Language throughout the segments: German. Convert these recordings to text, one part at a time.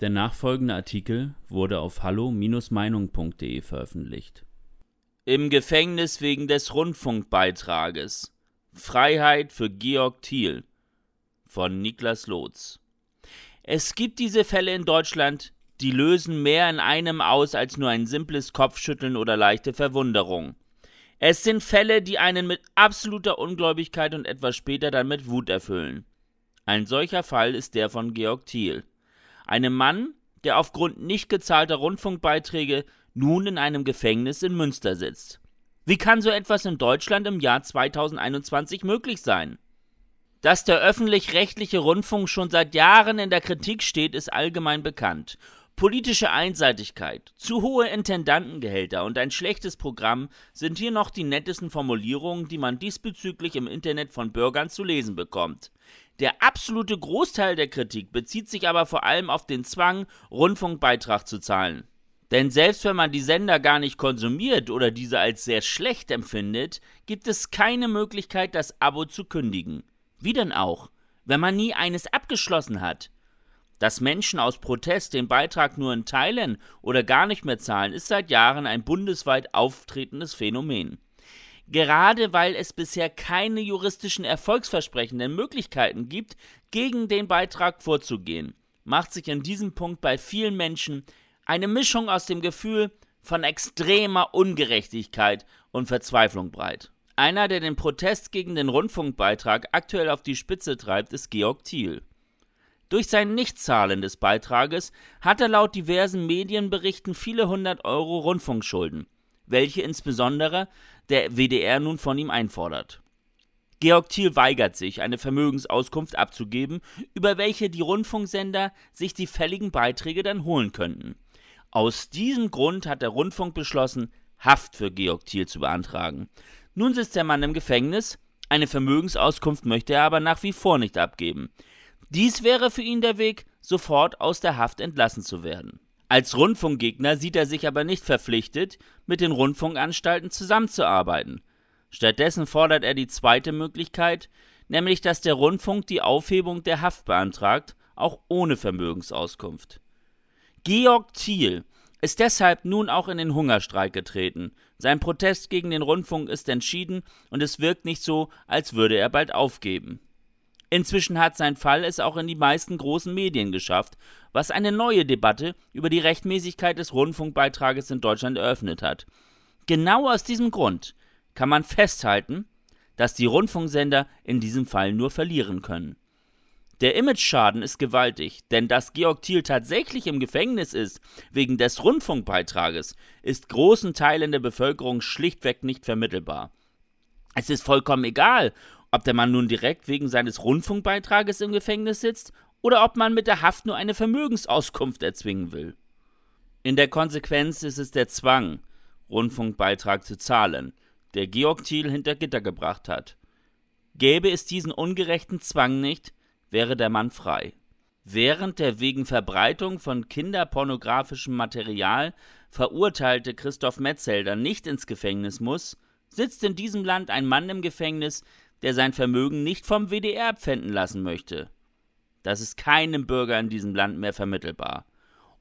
Der nachfolgende Artikel wurde auf hallo-meinung.de veröffentlicht. Im Gefängnis wegen des Rundfunkbeitrages. Freiheit für Georg Thiel von Niklas Lotz. Es gibt diese Fälle in Deutschland, die lösen mehr in einem aus als nur ein simples Kopfschütteln oder leichte Verwunderung. Es sind Fälle, die einen mit absoluter Ungläubigkeit und etwas später dann mit Wut erfüllen. Ein solcher Fall ist der von Georg Thiel einem Mann, der aufgrund nicht gezahlter Rundfunkbeiträge nun in einem Gefängnis in Münster sitzt. Wie kann so etwas in Deutschland im Jahr 2021 möglich sein? Dass der öffentlich-rechtliche Rundfunk schon seit Jahren in der Kritik steht, ist allgemein bekannt. Politische Einseitigkeit, zu hohe Intendantengehälter und ein schlechtes Programm sind hier noch die nettesten Formulierungen, die man diesbezüglich im Internet von Bürgern zu lesen bekommt. Der absolute Großteil der Kritik bezieht sich aber vor allem auf den Zwang, Rundfunkbeitrag zu zahlen. Denn selbst wenn man die Sender gar nicht konsumiert oder diese als sehr schlecht empfindet, gibt es keine Möglichkeit, das Abo zu kündigen. Wie denn auch, wenn man nie eines abgeschlossen hat? Dass Menschen aus Protest den Beitrag nur in Teilen oder gar nicht mehr zahlen, ist seit Jahren ein bundesweit auftretendes Phänomen. Gerade weil es bisher keine juristischen erfolgsversprechenden Möglichkeiten gibt, gegen den Beitrag vorzugehen, macht sich in diesem Punkt bei vielen Menschen eine Mischung aus dem Gefühl von extremer Ungerechtigkeit und Verzweiflung breit. Einer, der den Protest gegen den Rundfunkbeitrag aktuell auf die Spitze treibt, ist Georg Thiel. Durch sein Nichtzahlen des Beitrages hat er laut diversen Medienberichten viele hundert Euro Rundfunkschulden, welche insbesondere der WDR nun von ihm einfordert. Georg Thiel weigert sich, eine Vermögensauskunft abzugeben, über welche die Rundfunksender sich die fälligen Beiträge dann holen könnten. Aus diesem Grund hat der Rundfunk beschlossen, Haft für Georg Thiel zu beantragen. Nun sitzt der Mann im Gefängnis, eine Vermögensauskunft möchte er aber nach wie vor nicht abgeben. Dies wäre für ihn der Weg, sofort aus der Haft entlassen zu werden. Als Rundfunkgegner sieht er sich aber nicht verpflichtet, mit den Rundfunkanstalten zusammenzuarbeiten. Stattdessen fordert er die zweite Möglichkeit, nämlich dass der Rundfunk die Aufhebung der Haft beantragt, auch ohne Vermögensauskunft. Georg Thiel ist deshalb nun auch in den Hungerstreik getreten. Sein Protest gegen den Rundfunk ist entschieden und es wirkt nicht so, als würde er bald aufgeben. Inzwischen hat sein Fall es auch in die meisten großen Medien geschafft, was eine neue Debatte über die Rechtmäßigkeit des Rundfunkbeitrages in Deutschland eröffnet hat. Genau aus diesem Grund kann man festhalten, dass die Rundfunksender in diesem Fall nur verlieren können. Der Imageschaden ist gewaltig, denn dass Georg Thiel tatsächlich im Gefängnis ist, wegen des Rundfunkbeitrages, ist großen Teilen der Bevölkerung schlichtweg nicht vermittelbar. Es ist vollkommen egal, ob der Mann nun direkt wegen seines Rundfunkbeitrages im Gefängnis sitzt oder ob man mit der Haft nur eine Vermögensauskunft erzwingen will. In der Konsequenz ist es der Zwang, Rundfunkbeitrag zu zahlen, der Georg Thiel hinter Gitter gebracht hat. Gäbe es diesen ungerechten Zwang nicht, wäre der Mann frei. Während der wegen Verbreitung von kinderpornografischem Material verurteilte Christoph Metzelder nicht ins Gefängnis muss, sitzt in diesem Land ein Mann im Gefängnis, der sein Vermögen nicht vom WDR pfänden lassen möchte. Das ist keinem Bürger in diesem Land mehr vermittelbar.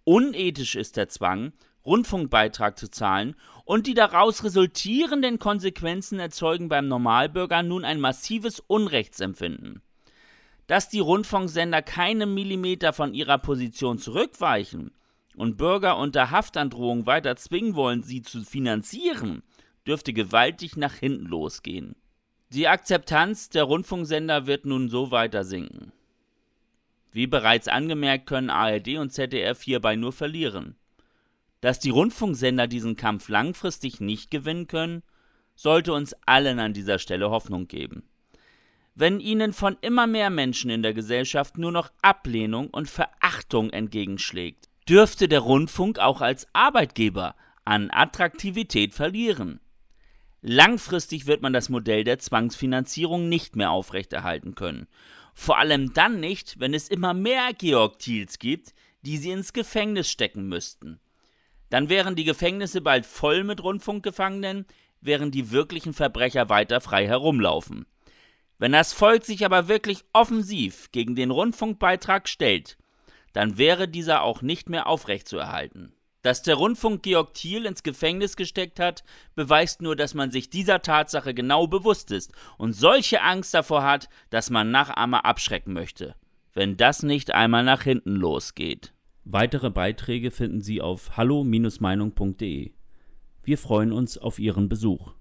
Unethisch ist der Zwang, Rundfunkbeitrag zu zahlen, und die daraus resultierenden Konsequenzen erzeugen beim Normalbürger nun ein massives Unrechtsempfinden. Dass die Rundfunksender keinen Millimeter von ihrer Position zurückweichen und Bürger unter Haftandrohung weiter zwingen wollen, sie zu finanzieren, dürfte gewaltig nach hinten losgehen. Die Akzeptanz der Rundfunksender wird nun so weiter sinken. Wie bereits angemerkt, können ARD und ZDF hierbei nur verlieren. Dass die Rundfunksender diesen Kampf langfristig nicht gewinnen können, sollte uns allen an dieser Stelle Hoffnung geben. Wenn ihnen von immer mehr Menschen in der Gesellschaft nur noch Ablehnung und Verachtung entgegenschlägt, dürfte der Rundfunk auch als Arbeitgeber an Attraktivität verlieren. Langfristig wird man das Modell der Zwangsfinanzierung nicht mehr aufrechterhalten können. Vor allem dann nicht, wenn es immer mehr Georg Thiels gibt, die sie ins Gefängnis stecken müssten. Dann wären die Gefängnisse bald voll mit Rundfunkgefangenen, während die wirklichen Verbrecher weiter frei herumlaufen. Wenn das Volk sich aber wirklich offensiv gegen den Rundfunkbeitrag stellt, dann wäre dieser auch nicht mehr aufrechtzuerhalten. Dass der Rundfunk Georg Thiel ins Gefängnis gesteckt hat, beweist nur, dass man sich dieser Tatsache genau bewusst ist und solche Angst davor hat, dass man Nachahmer abschrecken möchte. Wenn das nicht einmal nach hinten losgeht. Weitere Beiträge finden Sie auf hallo-meinung.de. Wir freuen uns auf Ihren Besuch.